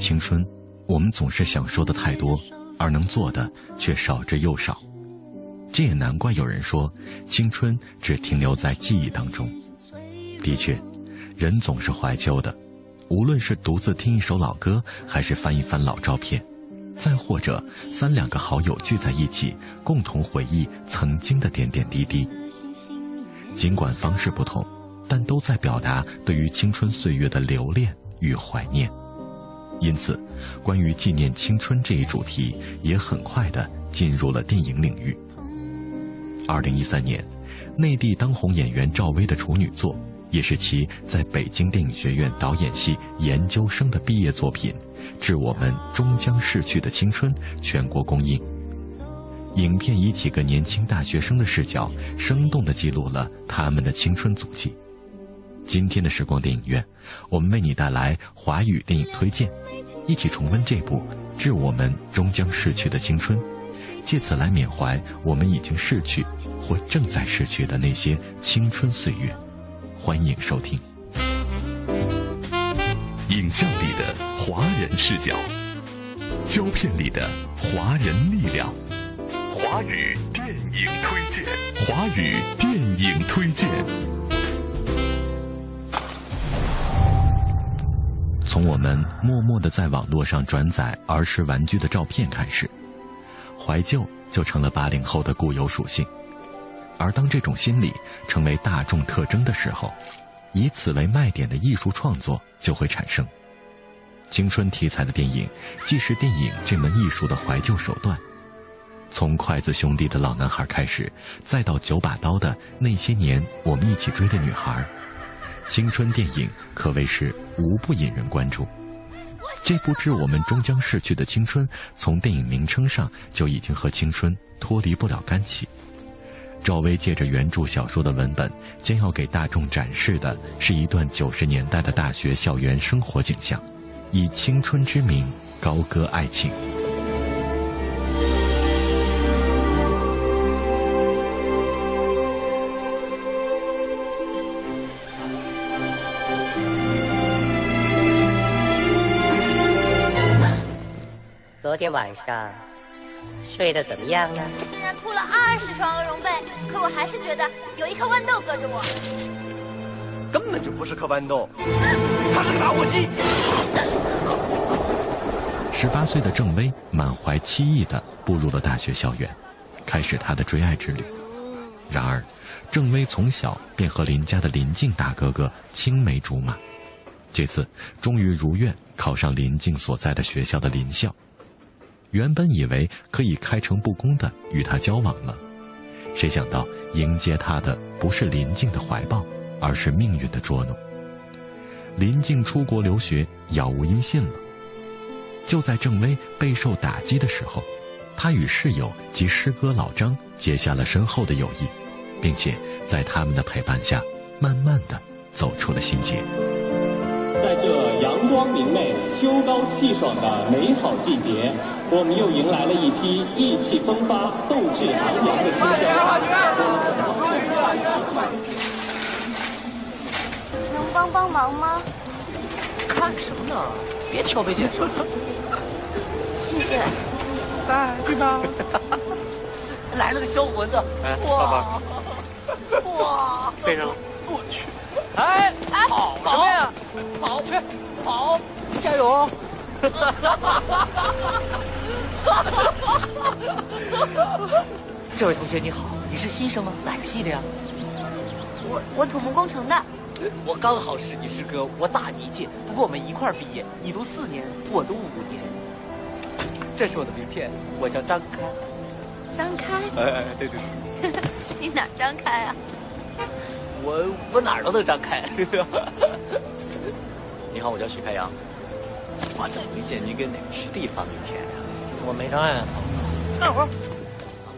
青春，我们总是想说的太多，而能做的却少之又少。这也难怪有人说，青春只停留在记忆当中。的确，人总是怀旧的，无论是独自听一首老歌，还是翻一翻老照片，再或者三两个好友聚在一起，共同回忆曾经的点点滴滴。尽管方式不同，但都在表达对于青春岁月的留恋与怀念。因此，关于纪念青春这一主题，也很快的进入了电影领域。二零一三年，内地当红演员赵薇的处女作，也是其在北京电影学院导演系研究生的毕业作品《致我们终将逝去的青春》全国公映。影片以几个年轻大学生的视角，生动地记录了他们的青春足迹。今天的时光电影院，我们为你带来华语电影推荐，一起重温这部《致我们终将逝去的青春》，借此来缅怀我们已经逝去或正在逝去的那些青春岁月。欢迎收听。影像里的华人视角，胶片里的华人力量。华语电影推荐，华语电影推荐。从我们默默地在网络上转载儿时玩具的照片开始，怀旧就成了八零后的固有属性。而当这种心理成为大众特征的时候，以此为卖点的艺术创作就会产生。青春题材的电影，既是电影这门艺术的怀旧手段。从筷子兄弟的老男孩开始，再到九把刀的那些年我们一起追的女孩，青春电影可谓是无不引人关注。这部致我们终将逝去的青春，从电影名称上就已经和青春脱离不了干系。赵薇借着原著小说的文本，将要给大众展示的是一段九十年代的大学校园生活景象，以青春之名高歌爱情。晚上睡得怎么样呢？虽然铺了二十床鹅绒被，可我还是觉得有一颗豌豆搁着我。根本就不是颗豌豆，它是个打火机。十八岁的郑薇满怀期意的步入了大学校园，开始她的追爱之旅。然而，郑薇从小便和邻家的林静大哥哥青梅竹马，这次终于如愿考上林静所在的学校的林校。原本以为可以开诚布公的与他交往了，谁想到迎接他的不是林静的怀抱，而是命运的捉弄。林静出国留学，杳无音信了。就在郑薇备受打击的时候，他与室友及师哥老张结下了深厚的友谊，并且在他们的陪伴下，慢慢的走出了心结。在这光明媚、秋高气爽的美好季节，我们又迎来了一批意气风发、斗志昂扬的新生。能帮帮忙吗？看什么呢？别挑眉拣舌。谢谢。哎，对吧？来了个销魂的，哇！哇！背上了。我去！哎哎，跑什么呀？跑去，跑！加油！这位同学你好，你是新生吗？哪个系的呀？我我土木工程的。我刚好是你师哥，我大你一届，不过我们一块儿毕业，你读四年，我读五年。这是我的名片，我叫张开。张开？哎哎，对对对。你哪张开啊？我我哪儿都能张开。你好，我叫许开阳。我怎么没见您跟哪个师弟发名片呀？我没障碍。干活。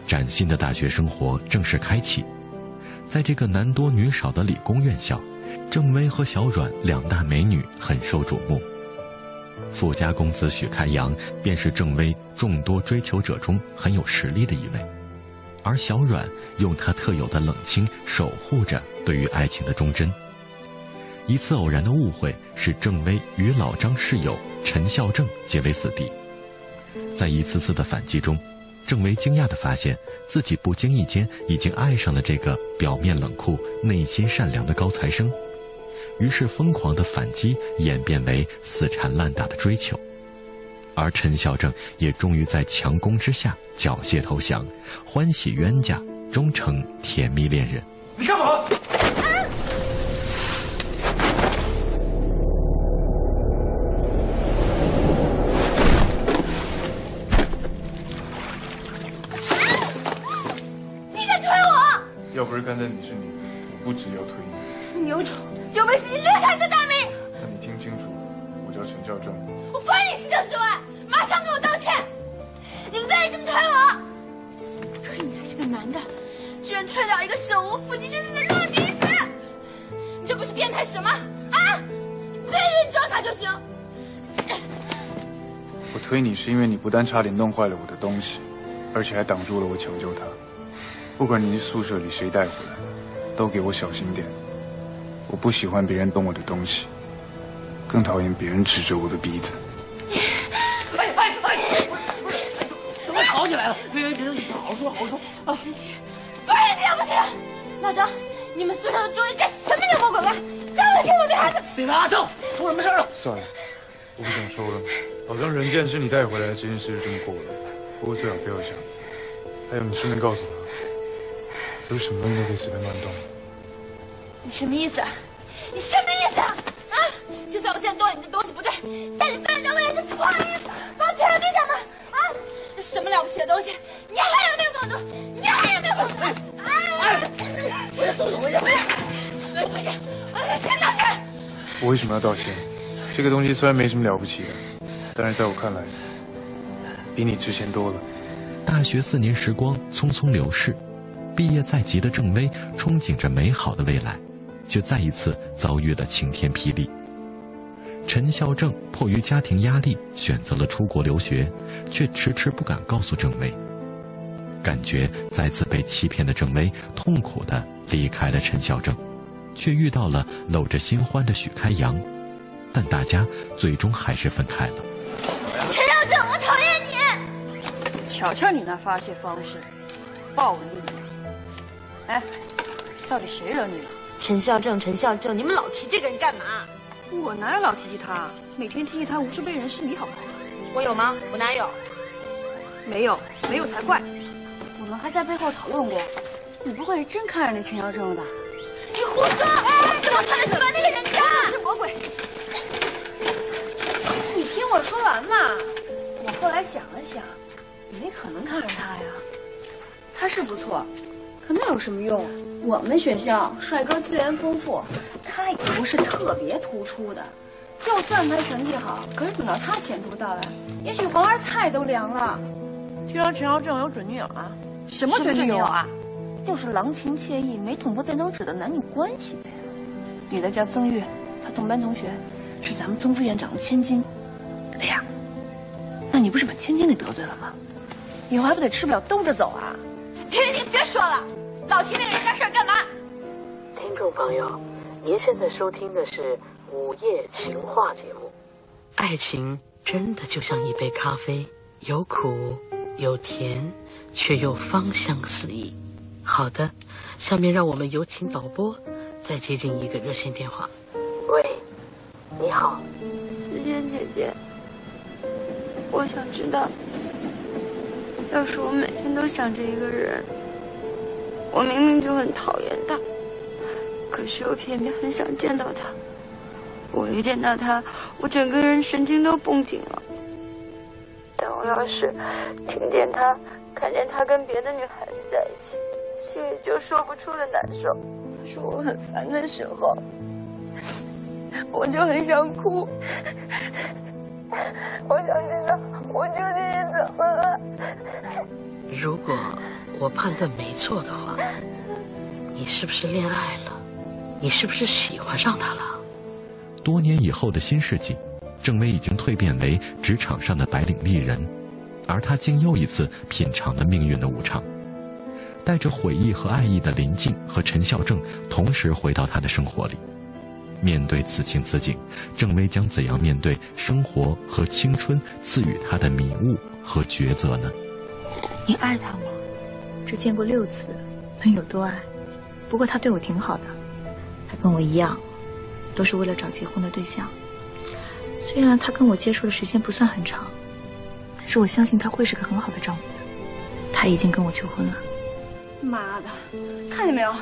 崭新的大学生活正式开启，在这个男多女少的理工院校，郑薇和小阮两大美女很受瞩目。富家公子许开阳便是郑薇众多追求者中很有实力的一位，而小阮用她特有的冷清守护着对于爱情的忠贞。一次偶然的误会，使郑薇与老张室友陈孝正结为死敌。在一次次的反击中，郑薇惊讶地发现自己不经意间已经爱上了这个表面冷酷、内心善良的高材生，于是疯狂的反击演变为死缠烂打的追求，而陈孝正也终于在强攻之下缴械投降，欢喜冤家终成甜蜜恋人。你干嘛？不是看在你是女的，我不止要推你。你有种，有本事你留下你的大名！那你听清楚，我叫陈孝正。我罚你十九十万，马上给我道歉！你为什么推我？可你还是个男的，居然推倒一个手无缚鸡之力的弱女子！你这不是变态什么啊？别以为你装傻就行。我推你是因为你不但差点弄坏了我的东西，而且还挡住了我抢救他。不管你是宿舍里谁带回来，都给我小心点。我不喜欢别人动我的东西，更讨厌别人指着我的鼻子。哎哎哎！怎么吵起来了？别别别生气，好好说好好说。不生气，不生气不行！老张，你们宿舍的住人间什么妖魔鬼怪？叫我听我对孩子！别问阿正，出什么事了？算了，我不想说了。老张人见是你带回来的，这件事就这么过了。不过最好不要想。还有，你顺便告诉他。不是什么东西都可以随便乱动。你什么意思？你什么意思啊？啊！就算我现在动了你的东西不对，但你不能让我也是错意把我推到地上吗？啊！这什么了不起的东西？你还有没有风度？你还有没有风度？哎！我要走走，我要。不行，我要先道歉。我为什么要道歉？这个东西虽然没什么了不起的，但是在我看来，比你值钱多了。大学四年时光匆匆流逝。毕业在即的郑薇憧憬着美好的未来，却再一次遭遇了晴天霹雳。陈孝正迫于家庭压力选择了出国留学，却迟迟不敢告诉郑薇。感觉再次被欺骗的郑薇痛苦地离开了陈孝正，却遇到了搂着新欢的许开阳，但大家最终还是分开了。陈孝正，我讨厌你！瞧瞧你那发泄方式，暴力！哎，到底谁惹你了？陈孝正，陈孝正，你们老提这个人干嘛？我哪有老提起他？每天提起他，无数被人是你好吗？我有吗？我哪有？没有，没有才怪。我们还在背后讨论过，你不会是真看上那陈孝正了吧？你胡说！哎，怎么可能喜欢那个人家？是魔鬼！你听我说完嘛。我后来想了想，没可能看上他呀。他是不错。可那有什么用？我们学校帅哥资源丰富，他也不是特别突出的。就算他成绩好，可是等到他前途到来，也许黄花菜都凉了。听说陈孝正有准女友啊？什么准女友啊？就是郎情妾意、没捅破电灯纸的男女关系呗。女的叫曾玉，她同班同学，是咱们曾副院长的千金。哎呀，那你不是把千金给得罪了吗？以后还不得吃不了兜着走啊？停停停！别说了，老提那个人家事儿干嘛？听众朋友，您现在收听的是午夜情话节目。爱情真的就像一杯咖啡，有苦有甜，却又芳香四溢。好的，下面让我们有请导播再接进一个热线电话。喂，你好，子娟姐姐，我想知道。要是我每天都想着一个人，我明明就很讨厌他，可是又偏偏很想见到他。我一见到他，我整个人神经都绷紧了。但我要是听见他、看见他跟别的女孩子在一起，心里就说不出的难受。说我很烦的时候，我就很想哭。我想知道我就。如果我判断没错的话，你是不是恋爱了？你是不是喜欢上他了？多年以后的新世纪，郑薇已经蜕变为职场上的白领丽人，而他竟又一次品尝了命运的无常。带着悔意和爱意的林静和陈孝正同时回到他的生活里。面对此情此景，郑薇将怎样面对生活和青春赐予他的迷雾和抉择呢？你爱他吗？只见过六次，能有多爱？不过他对我挺好的，他跟我一样，都是为了找结婚的对象。虽然他跟我接触的时间不算很长，但是我相信他会是个很好的丈夫的。他已经跟我求婚了。妈的，看见没有？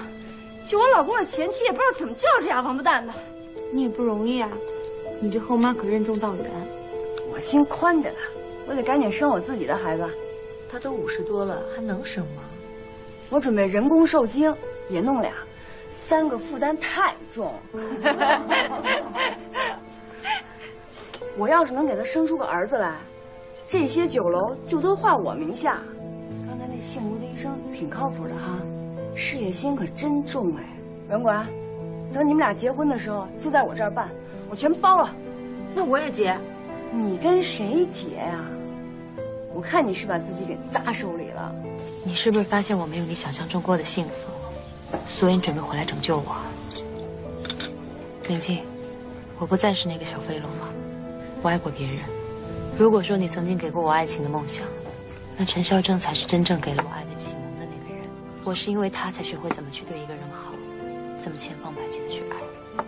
就我老公的前妻也不知道怎么叫这俩王八蛋的。你也不容易啊，你这后妈可任重道远。我心宽着呢，我得赶紧生我自己的孩子。他都五十多了，还能生吗？我准备人工受精，也弄俩，三个负担太重。我要是能给他生出个儿子来，这些酒楼就都划我名下。刚才那姓吴的医生挺靠谱的哈，事业心可真重哎。文管，等你们俩结婚的时候就在我这儿办，我全包了。那我也结。你跟谁结呀？我看你是把自己给砸手里了。你是不是发现我没有你想象中过的幸福，所以你准备回来拯救我？宁静，我不再是那个小飞龙了。我爱过别人。如果说你曾经给过我爱情的梦想，那陈孝正才是真正给了我爱的启蒙的那个人。我是因为他才学会怎么去对一个人好，怎么千方百计的去爱。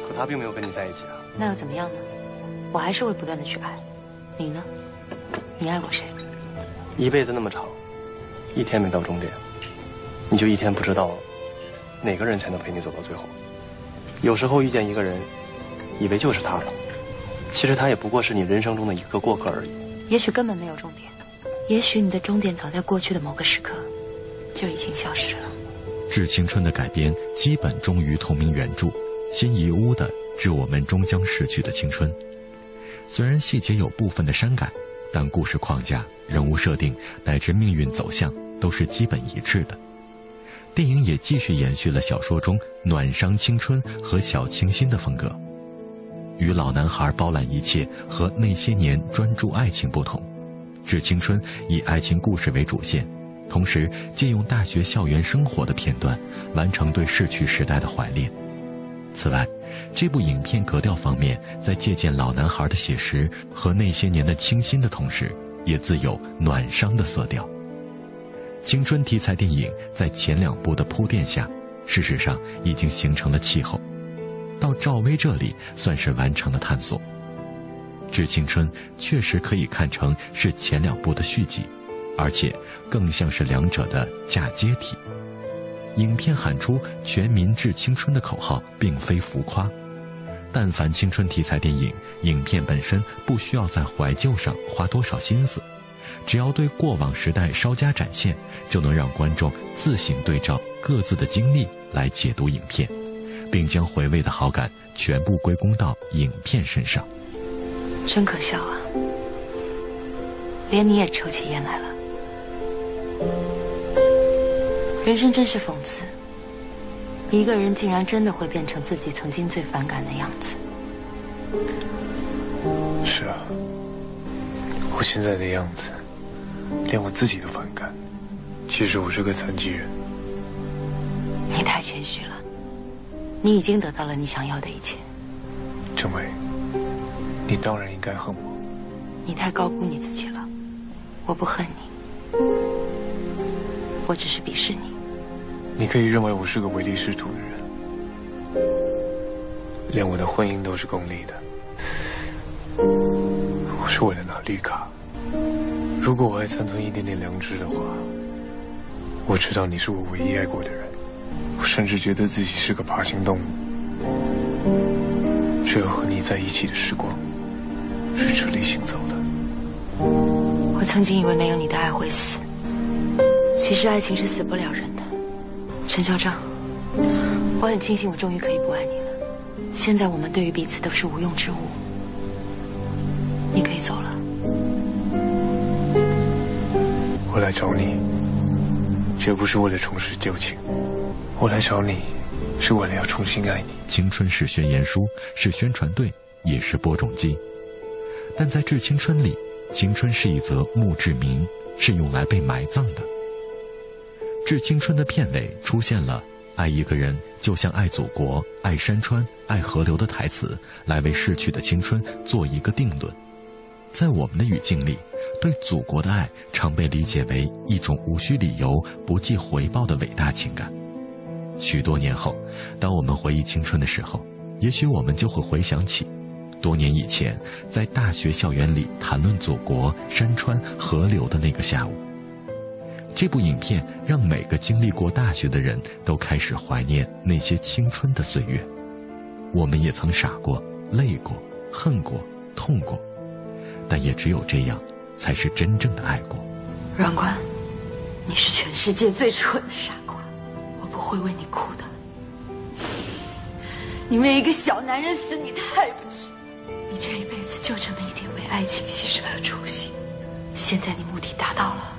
可他并没有跟你在一起啊。那又怎么样呢？我还是会不断的去爱。你呢？你爱过谁？一辈子那么长，一天没到终点，你就一天不知道哪个人才能陪你走到最后。有时候遇见一个人，以为就是他了，其实他也不过是你人生中的一个过客而已。也许根本没有终点，也许你的终点早在过去的某个时刻就已经消失了。《致青春》的改编基本忠于同名原著，辛夷坞的《致我们终将逝去的青春》，虽然细节有部分的删改。但故事框架、人物设定乃至命运走向都是基本一致的。电影也继续延续了小说中暖伤青春和小清新的风格。与老男孩包揽一切和那些年专注爱情不同，《致青春》以爱情故事为主线，同时借用大学校园生活的片段，完成对逝去时代的怀恋。此外，这部影片格调方面，在借鉴老男孩的写实和那些年的清新的同时，也自有暖伤的色调。青春题材电影在前两部的铺垫下，事实上已经形成了气候。到赵薇这里，算是完成了探索。《致青春》确实可以看成是前两部的续集，而且更像是两者的嫁接体。影片喊出“全民致青春”的口号，并非浮夸。但凡青春题材电影，影片本身不需要在怀旧上花多少心思，只要对过往时代稍加展现，就能让观众自行对照各自的经历来解读影片，并将回味的好感全部归功到影片身上。真可笑啊！连你也抽起烟来了。人生真是讽刺，一个人竟然真的会变成自己曾经最反感的样子。是啊，我现在的样子，连我自己都反感。其实我是个残疾人。你太谦虚了，你已经得到了你想要的一切。郑伟，你当然应该恨我。你太高估你自己了，我不恨你，我只是鄙视你。你可以认为我是个唯利是图的人，连我的婚姻都是功利的，我是为了拿绿卡。如果我还残存一点点良知的话，我知道你是我唯一爱过的人，我甚至觉得自己是个爬行动物。只有和你在一起的时光是直立行走的。我曾经以为没有你的爱会死，其实爱情是死不了人的。陈校长，我很庆幸我终于可以不爱你了。现在我们对于彼此都是无用之物。你可以走了。我来找你，绝不是为了重拾旧情。我来找你，是为了要重新爱你。青春是宣言书，是宣传队，也是播种机。但在《致青春》里，青春是一则墓志铭，是用来被埋葬的。《致青春》的片尾出现了“爱一个人就像爱祖国、爱山川、爱河流”的台词，来为逝去的青春做一个定论。在我们的语境里，对祖国的爱常被理解为一种无需理由、不计回报的伟大情感。许多年后，当我们回忆青春的时候，也许我们就会回想起。多年以前，在大学校园里谈论祖国山川河流的那个下午，这部影片让每个经历过大学的人都开始怀念那些青春的岁月。我们也曾傻过、累过、恨过、痛过，但也只有这样，才是真正的爱过。阮官，你是全世界最蠢的傻瓜，我不会为你哭的。你为一个小男人死，你太不值。你这一辈子就这么一点为爱情牺牲的初心，现在你目的达到了，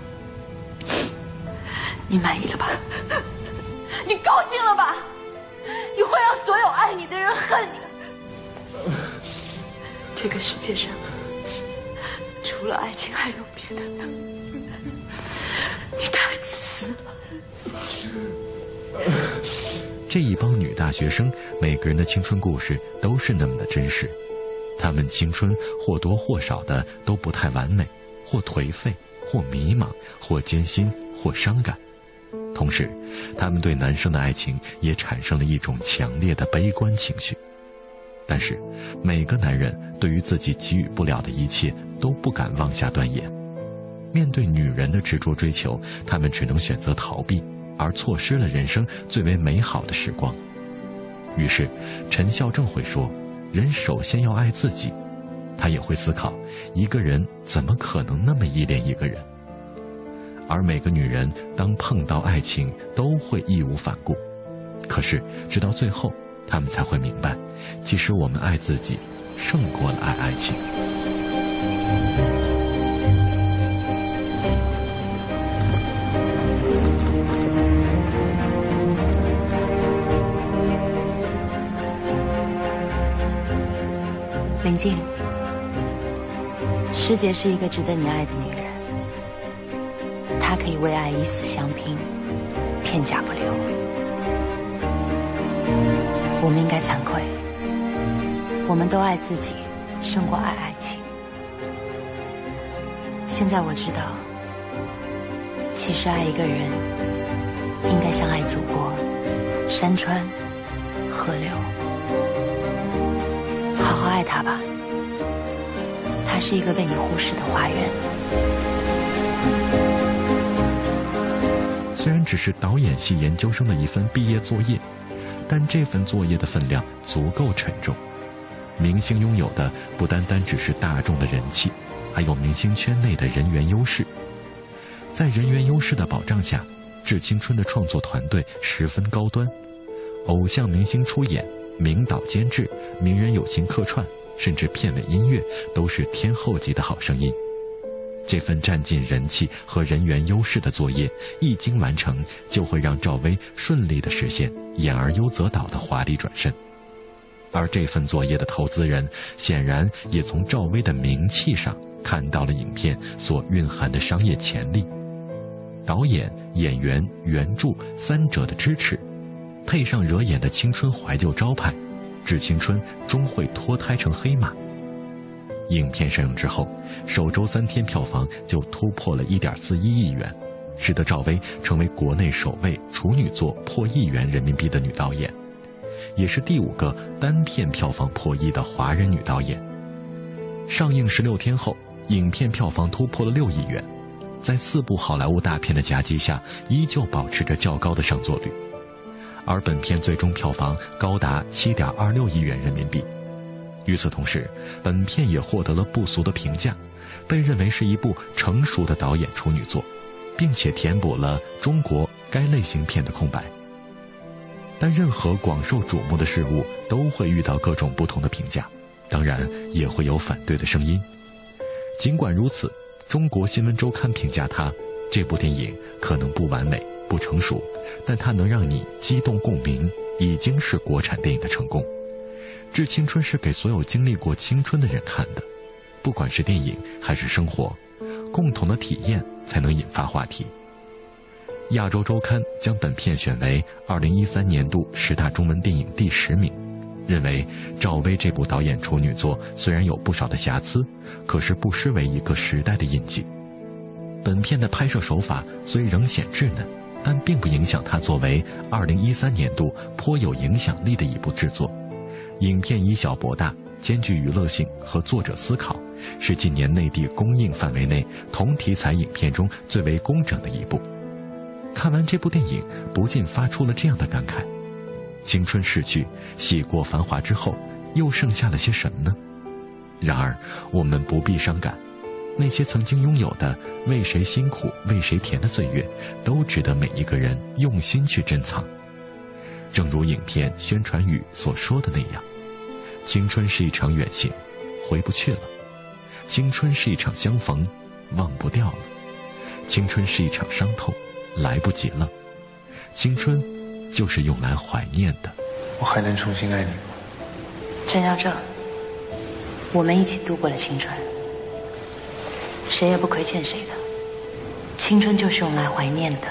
你满意了吧？你高兴了吧？你会让所有爱你的人恨你。这个世界上除了爱情还有别的呢？你太自私了。这一帮女大学生，每个人的青春故事都是那么的真实。她们青春或多或少的都不太完美，或颓废，或迷茫，或艰辛，或伤感。同时，他们对男生的爱情也产生了一种强烈的悲观情绪。但是，每个男人对于自己给予不了的一切都不敢妄下断言。面对女人的执着追求，他们只能选择逃避，而错失了人生最为美好的时光。于是，陈孝正会说。人首先要爱自己，他也会思考，一个人怎么可能那么依恋一个人？而每个女人当碰到爱情都会义无反顾，可是直到最后，她们才会明白，其实我们爱自己，胜过了爱爱情。林静，师姐是一个值得你爱的女人，她可以为爱以死相拼，片甲不留。我们应该惭愧，我们都爱自己，胜过爱爱情。现在我知道，其实爱一个人，应该像爱祖国，山川，河流。好好爱他吧，他是一个被你忽视的花园。虽然只是导演系研究生的一份毕业作业，但这份作业的分量足够沉重。明星拥有的不单单只是大众的人气，还有明星圈内的人员优势。在人员优势的保障下，《致青春》的创作团队十分高端，偶像明星出演。名导监制，名人友情客串，甚至片尾音乐都是天后级的好声音。这份占尽人气和人员优势的作业一经完成，就会让赵薇顺利的实现“演而优则导”的华丽转身。而这份作业的投资人显然也从赵薇的名气上看到了影片所蕴含的商业潜力。导演、演员、原著三者的支持。配上惹眼的青春怀旧招牌，《致青春》终会脱胎成黑马。影片上映之后，首周三天票房就突破了一点四一亿元，使得赵薇成为国内首位处女作破亿元人民币的女导演，也是第五个单片票房破亿的华人女导演。上映十六天后，影片票房突破了六亿元，在四部好莱坞大片的夹击下，依旧保持着较高的上座率。而本片最终票房高达七点二六亿元人民币。与此同时，本片也获得了不俗的评价，被认为是一部成熟的导演处女作，并且填补了中国该类型片的空白。但任何广受瞩目的事物都会遇到各种不同的评价，当然也会有反对的声音。尽管如此，中国新闻周刊评价它：这部电影可能不完美、不成熟，但它能让你激动共鸣，已经是国产电影的成功。致青春是给所有经历过青春的人看的，不管是电影还是生活，共同的体验才能引发话题。亚洲周刊将本片选为二零一三年度十大中文电影第十名，认为赵薇这部导演处女作虽然有不少的瑕疵，可是不失为一个时代的印记。本片的拍摄手法虽仍显稚嫩，但并不影响它作为二零一三年度颇有影响力的一部制作。影片以小博大，兼具娱乐性和作者思考，是近年内地公映范围内同题材影片中最为工整的一部。看完这部电影，不禁发出了这样的感慨：青春逝去，洗过繁华之后，又剩下了些什么呢？然而，我们不必伤感，那些曾经拥有的为谁辛苦为谁甜的岁月，都值得每一个人用心去珍藏。正如影片宣传语所说的那样：“青春是一场远行，回不去了；青春是一场相逢，忘不掉了；青春是一场伤痛。”来不及了，青春就是用来怀念的。我还能重新爱你吗？郑耀正，我们一起度过了青春，谁也不亏欠谁的。青春就是用来怀念的。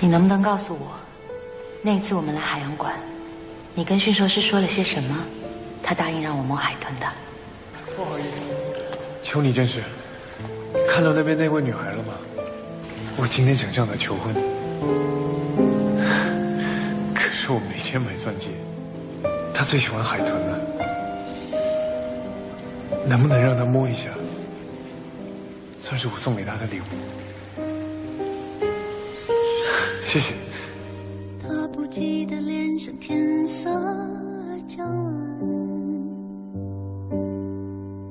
你能不能告诉我，那次我们来海洋馆，你跟驯兽师说了些什么？他答应让我摸海豚的。不好意思，求你件事，看到那边那位女孩了吗？我今天想向她求婚，可是我没钱买钻戒。她最喜欢海豚了，能不能让她摸一下，算是我送给他的礼物？谢谢。他不记得脸上天色将晚，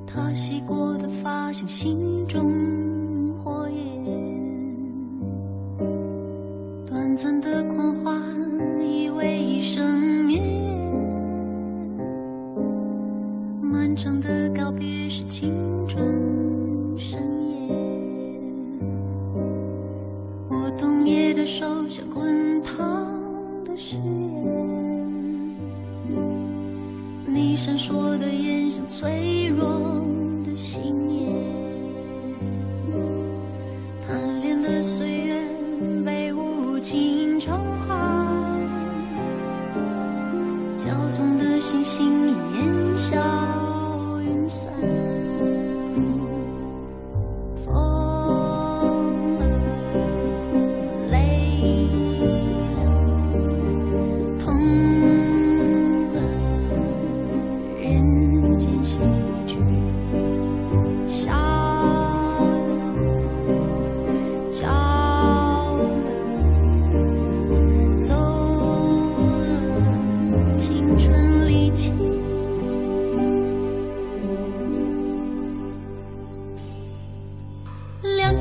他洗过的发像星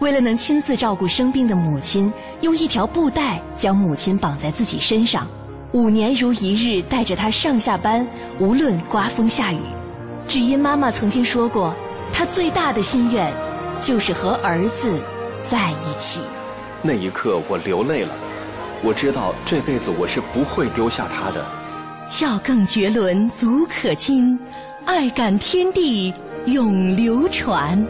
为了能亲自照顾生病的母亲，用一条布带将母亲绑在自己身上，五年如一日带着她上下班，无论刮风下雨。只因妈妈曾经说过，她最大的心愿就是和儿子在一起。那一刻，我流泪了。我知道这辈子我是不会丢下他的。孝更绝伦足可惊，爱感天地永流传。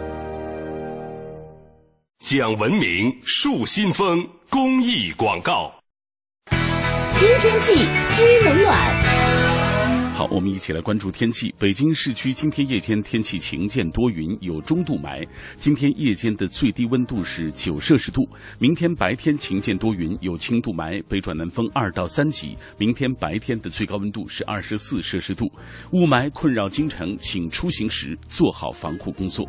讲文明树新风公益广告。听天气知冷暖。好，我们一起来关注天气。北京市区今天夜间天气晴见多云，有中度霾。今天夜间的最低温度是九摄氏度。明天白天晴见多云，有轻度霾，北转南风二到三级。明天白天的最高温度是二十四摄氏度。雾霾困扰京城，请出行时做好防护工作。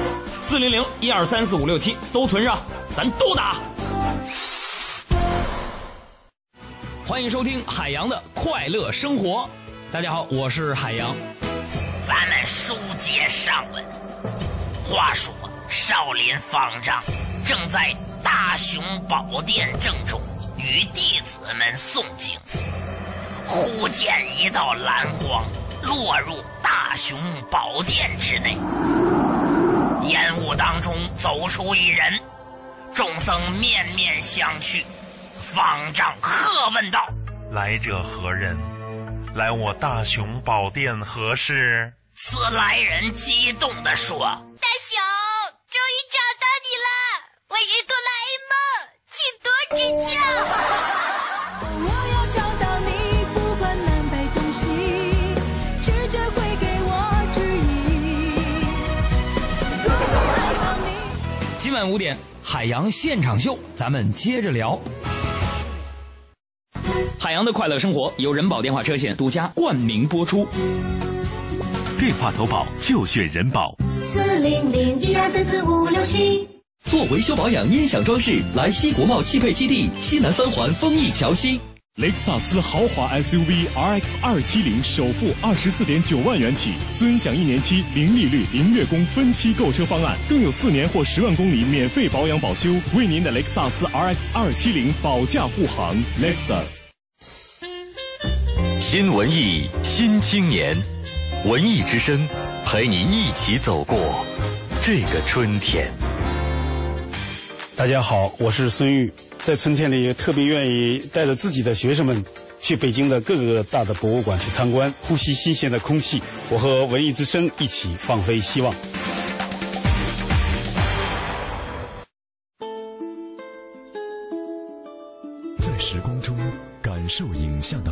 四零零一二三四五六七都存上，咱都打。欢迎收听海洋的快乐生活。大家好，我是海洋。咱们书接上文，话说少林方丈正在大雄宝殿正中与弟子们诵经，忽见一道蓝光落入大雄宝殿之内。烟雾当中走出一人，众僧面面相觑。方丈喝问道：“来者何人？来我大雄宝殿何事？”此来人激动地说：“大雄，终于找到你了！我是哆啦 A 梦，请多指教。”今晚五点，海洋现场秀，咱们接着聊。海洋的快乐生活由人保电话车险独家冠名播出。电话投保就选人保。四零零一二三四五六七。做维修保养、音响装饰，来西国贸汽配基地西南三环丰益桥西。雷克萨斯豪华 SUV RX 二七零首付二十四点九万元起，尊享一年期零利率、零月供分期购车方案，更有四年或十万公里免费保养保修，为您的雷克萨斯 RX 二七零保驾护航。Lexus。新文艺新青年，文艺之声陪你一起走过这个春天。大家好，我是孙玉，在春天里特别愿意带着自己的学生们去北京的各个大的博物馆去参观，呼吸新鲜的空气。我和文艺之声一起放飞希望。在时光中感受影像的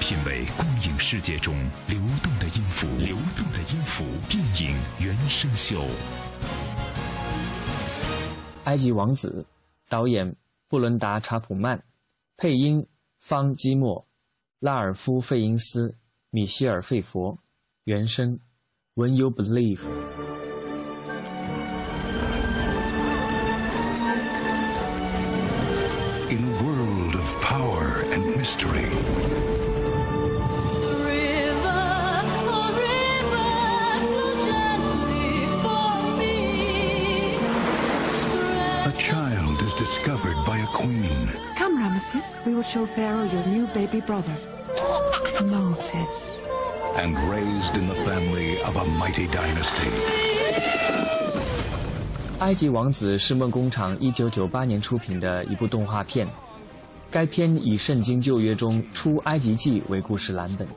品味光影世界中流动的音符，流动的音符。电影原声秀，《埃及王子》，导演布伦达·查普曼，配音。方基莫、拉尔夫·费因斯、米歇尔·费佛，原声《When You Believe》。In a world of power and mystery. Child is discovered by a queen. Come, Ramesses, we will show Pharaoh your new baby brother, Moses. and raised in the family of a mighty dynasty.《埃及王子》是梦工厂1998年出品的一部动画片，该片以圣经旧约中出埃及记为故事蓝本，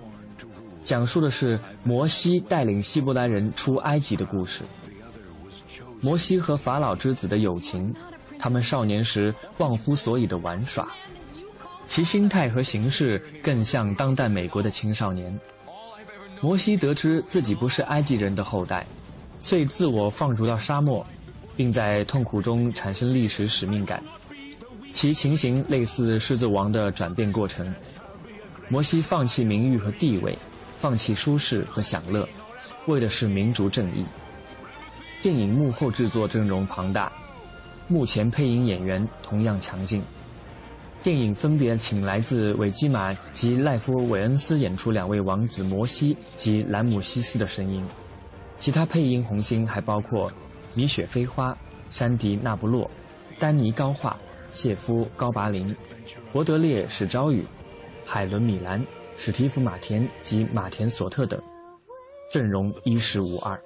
讲述的是摩西带领希伯来人出埃及的故事。摩西和法老之子的友情，他们少年时忘乎所以的玩耍，其心态和形式更像当代美国的青少年。摩西得知自己不是埃及人的后代，遂自我放逐到沙漠，并在痛苦中产生历史使命感。其情形类似狮子王的转变过程。摩西放弃名誉和地位，放弃舒适和享乐，为的是民族正义。电影幕后制作阵容庞大，目前配音演员同样强劲。电影分别请来自韦基玛及赖夫·韦恩斯演出两位王子摩西及兰姆西斯的声音，其他配音红星还包括米雪菲花、山迪纳布洛、丹尼高化、谢夫高拔林、伯德烈史昭宇、海伦米兰、史蒂夫马田及马田索特等，阵容一时无二。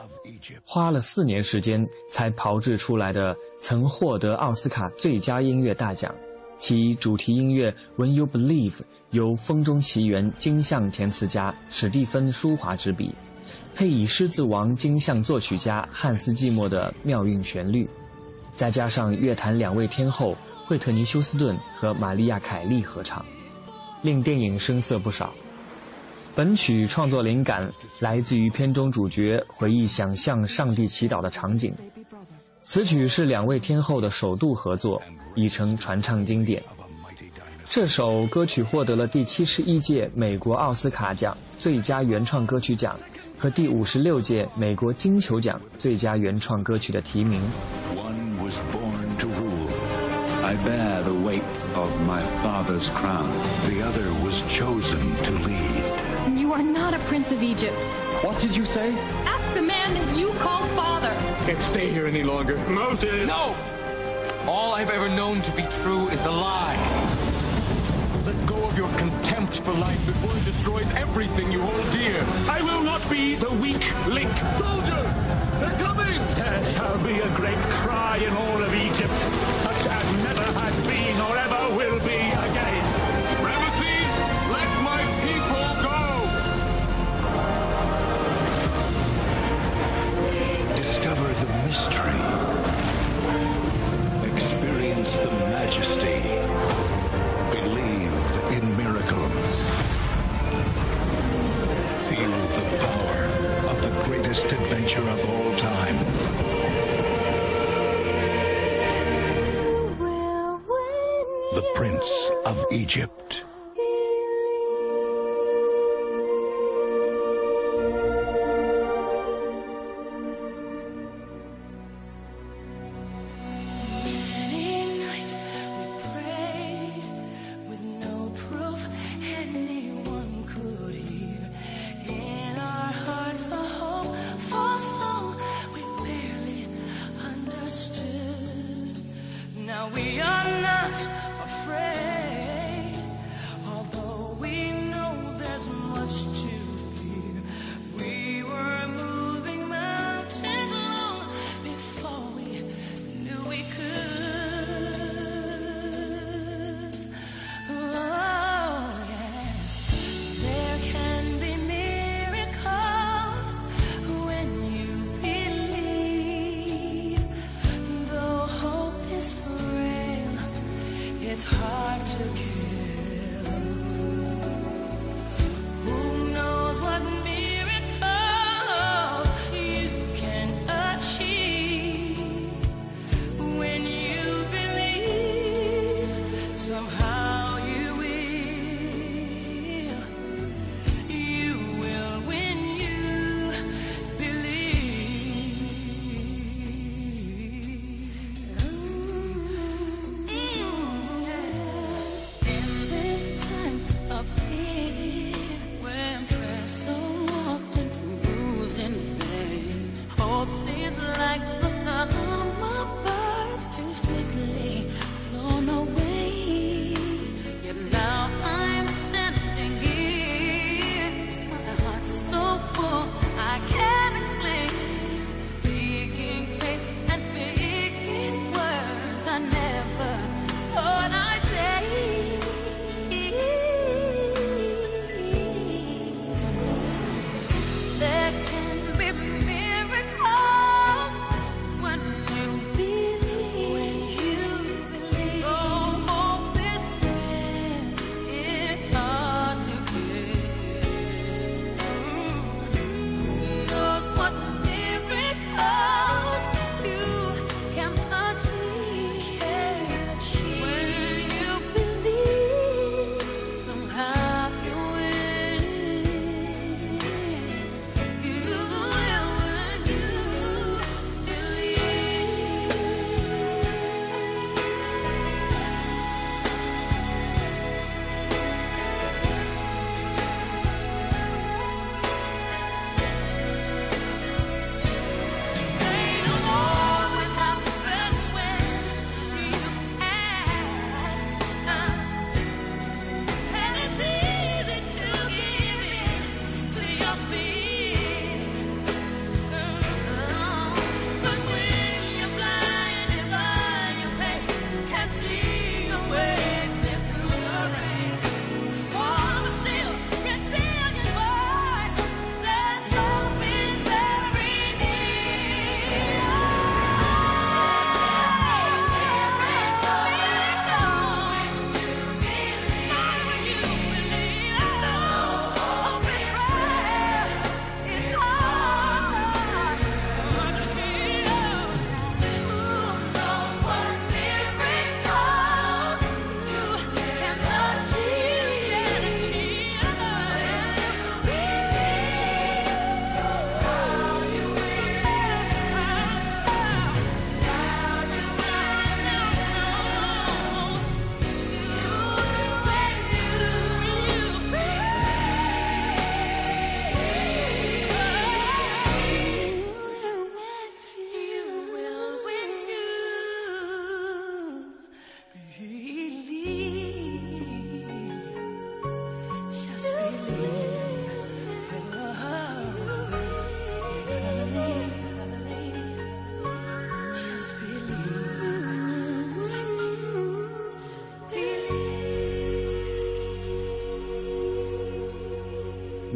花了四年时间才炮制出来的，曾获得奥斯卡最佳音乐大奖。其主题音乐《When You Believe》由《风中奇缘》金像填词家史蒂芬·舒华执笔，配以《狮子王》金像作曲家汉斯·季默的妙韵旋律，再加上乐坛两位天后惠特尼·休斯顿和玛丽亚·凯莉合唱，令电影声色不少。本曲创作灵感来自于片中主角回忆想象上帝祈祷的场景。此曲是两位天后的首度合作，已成传唱经典。这首歌曲获得了第七十一届美国奥斯卡奖最佳原创歌曲奖和第五十六届美国金球奖最佳原创歌曲的提名。I bear the weight of my father's crown. The other was chosen to lead. You are not a prince of Egypt. What did you say? Ask the man that you call father. Can't stay here any longer. Moses! No! All I've ever known to be true is a lie. Let go of your contempt for life before it destroys everything you hold dear. I will not be the weak link. Soldiers! They're coming! There shall be a great cry in all of Egypt, such as never has been or ever will be again. Ramesses, let my people go! Discover the mystery. Experience the majesty. Greatest adventure of all time. The Prince of Egypt. it's hard to kiss.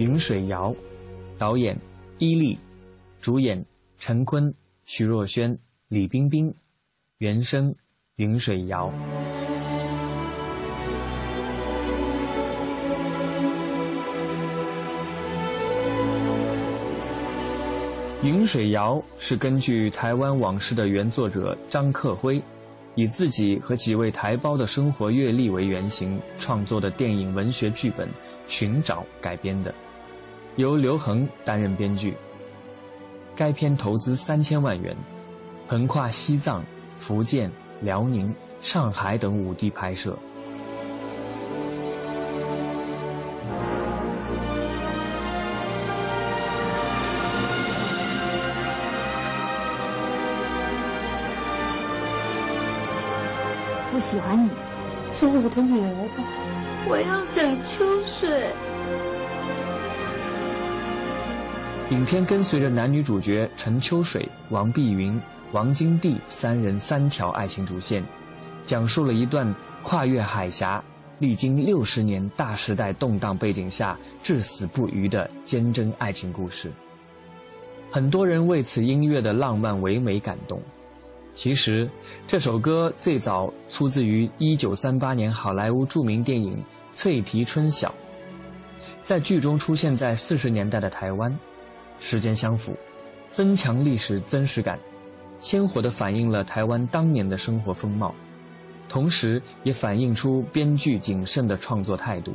云水谣》，导演伊利，主演陈坤、徐若瑄、李冰冰，原声《云水谣》。《云水谣》是根据台湾往事的原作者张克辉，以自己和几位台胞的生活阅历为原型创作的电影文学剧本《寻找》改编的，由刘恒担任编剧。该片投资三千万元，横跨西藏、福建、辽宁、上海等五地拍摄。我喜欢你，是我的女儿子。我要等秋水。影片跟随着男女主角陈秋水、王碧云、王金娣三人三条爱情主线，讲述了一段跨越海峡、历经六十年大时代动荡背景下至死不渝的坚贞爱情故事。很多人为此音乐的浪漫唯美感动。其实，这首歌最早出自于1938年好莱坞著名电影《翠提春晓》。在剧中出现在40年代的台湾，时间相符，增强历史真实感，鲜活地反映了台湾当年的生活风貌，同时也反映出编剧谨慎的创作态度。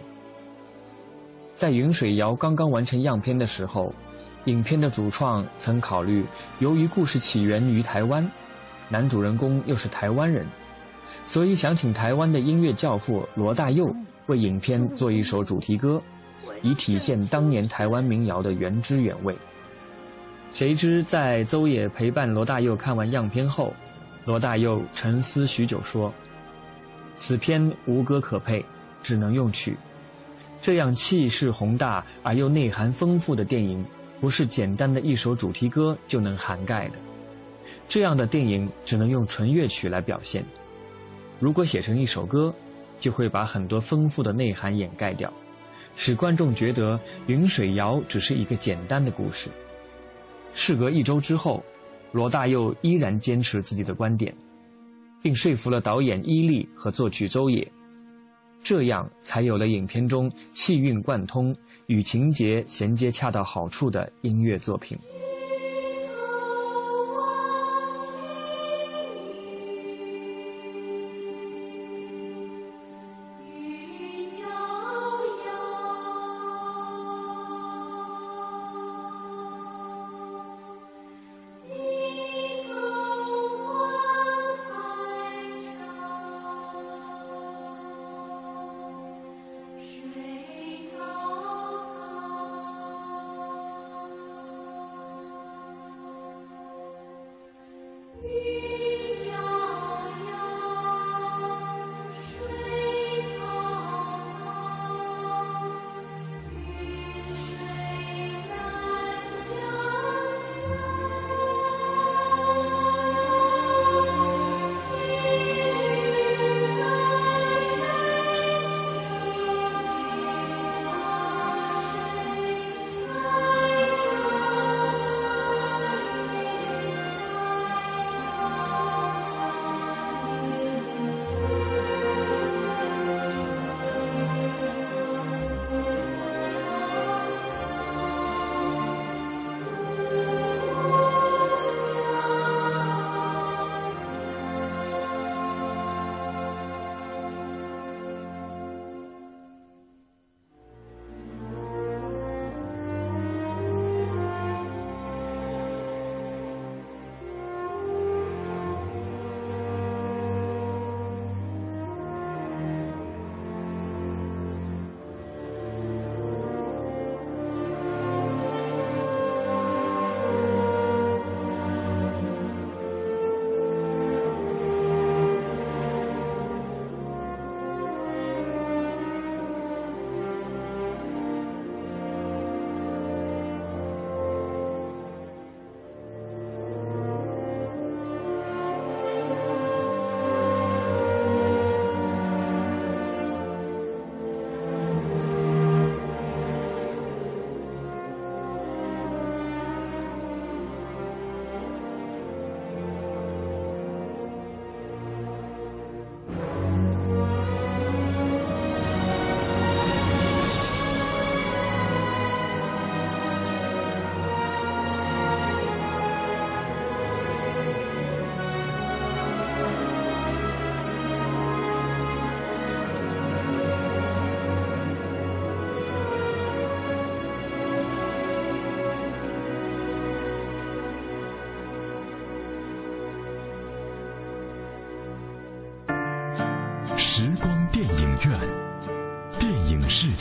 在《云水谣》刚刚完成样片的时候，影片的主创曾考虑，由于故事起源于台湾。男主人公又是台湾人，所以想请台湾的音乐教父罗大佑为影片做一首主题歌，以体现当年台湾民谣的原汁原味。谁知在邹野陪伴罗大佑看完样片后，罗大佑沉思许久说：“此片无歌可配，只能用曲。这样气势宏大而又内涵丰富的电影，不是简单的一首主题歌就能涵盖的。”这样的电影只能用纯乐曲来表现，如果写成一首歌，就会把很多丰富的内涵掩盖掉，使观众觉得《云水谣》只是一个简单的故事。事隔一周之后，罗大佑依然坚持自己的观点，并说服了导演伊利和作曲周野，这样才有了影片中气韵贯通、与情节衔接恰到好处的音乐作品。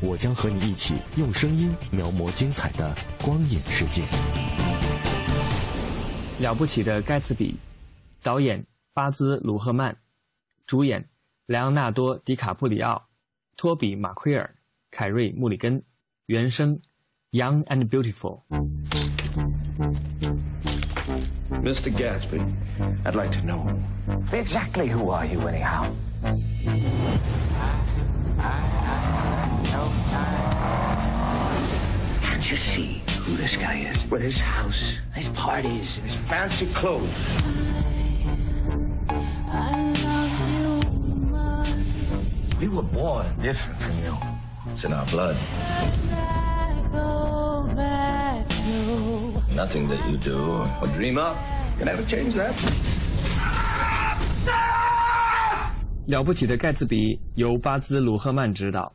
我将和你一起用声音描摹精彩的光影世界。了不起的盖茨比，导演巴兹·鲁赫曼，主演莱昂纳多·迪卡布里奥、托比·马奎尔、凯瑞·穆里根，原声《Young and Beautiful》。Mr. Gatsby, I'd like to know exactly who are you, anyhow? Can't you see who this guy is? With his house, his parties, and his fancy clothes. We were born different from you. It's in our blood. Nothing that you do or dream up can ever change that. 了不起的盖茨比由巴兹·鲁赫曼执导，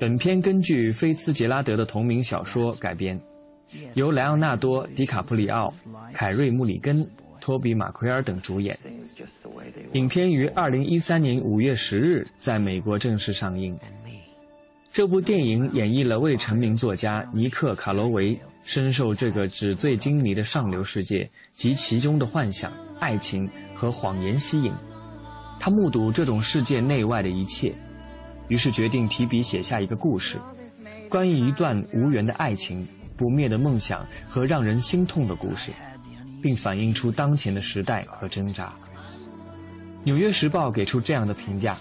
本片根据菲茨杰拉德的同名小说改编，由莱昂纳多·迪卡普里奥、凯瑞·穆里根、托比·马奎尔等主演。影片于二零一三年五月十日在美国正式上映。这部电影演绎了未成名作家尼克·卡罗维深受这个纸醉金迷的上流世界及其中的幻想、爱情和谎言吸引。他目睹这种世界内外的一切，于是决定提笔写下一个故事，关于一段无缘的爱情、不灭的梦想和让人心痛的故事，并反映出当前的时代和挣扎。《纽约时报》给出这样的评价：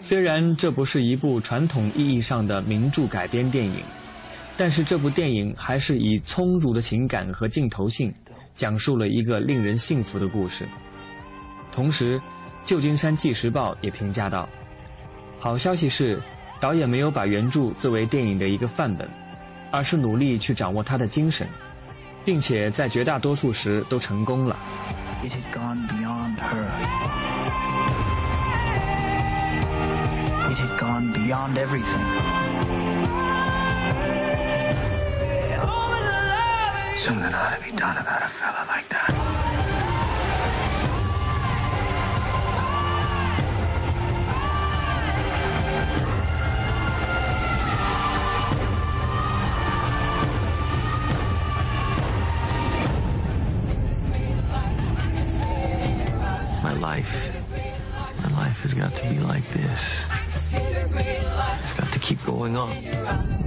虽然这不是一部传统意义上的名著改编电影，但是这部电影还是以充足的情感和镜头性，讲述了一个令人信服的故事。同时，旧金山纪时报也评价道：“好消息是，导演没有把原著作为电影的一个范本，而是努力去掌握它的精神，并且在绝大多数时都成功了。” It had gone beyond her. It had gone beyond everything. Something ought to be done about a fella like that. Life, my life has got to be like this. It's got to keep going on.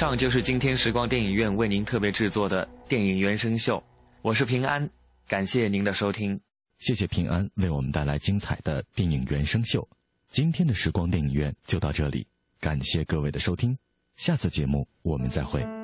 上就是今天时光电影院为您特别制作的电影原声秀，我是平安，感谢您的收听，谢谢平安为我们带来精彩的电影原声秀。今天的时光电影院就到这里，感谢各位的收听，下次节目我们再会。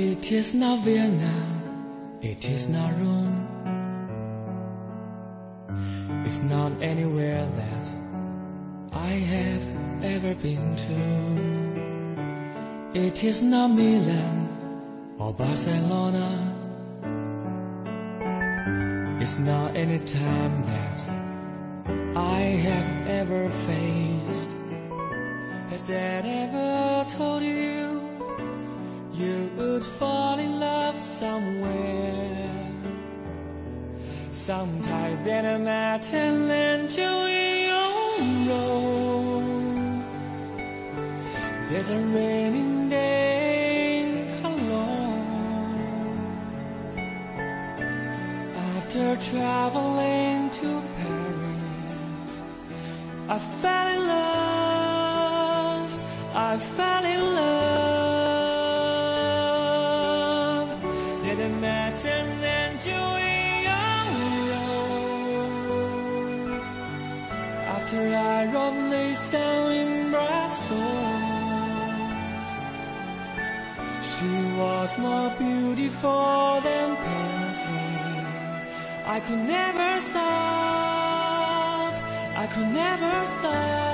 It is not Vienna, it is not Rome. It's not anywhere that I have ever been to. It is not Milan or Barcelona. It's not any time that I have ever faced. Has Dad ever told you? You would fall in love somewhere. Sometime then I met and you in your road. There's a raining day in Cologne. After traveling to Paris, I fell in love. I fell in love. Song in Brussels, she was more beautiful than painting. I could never stop. I could never stop.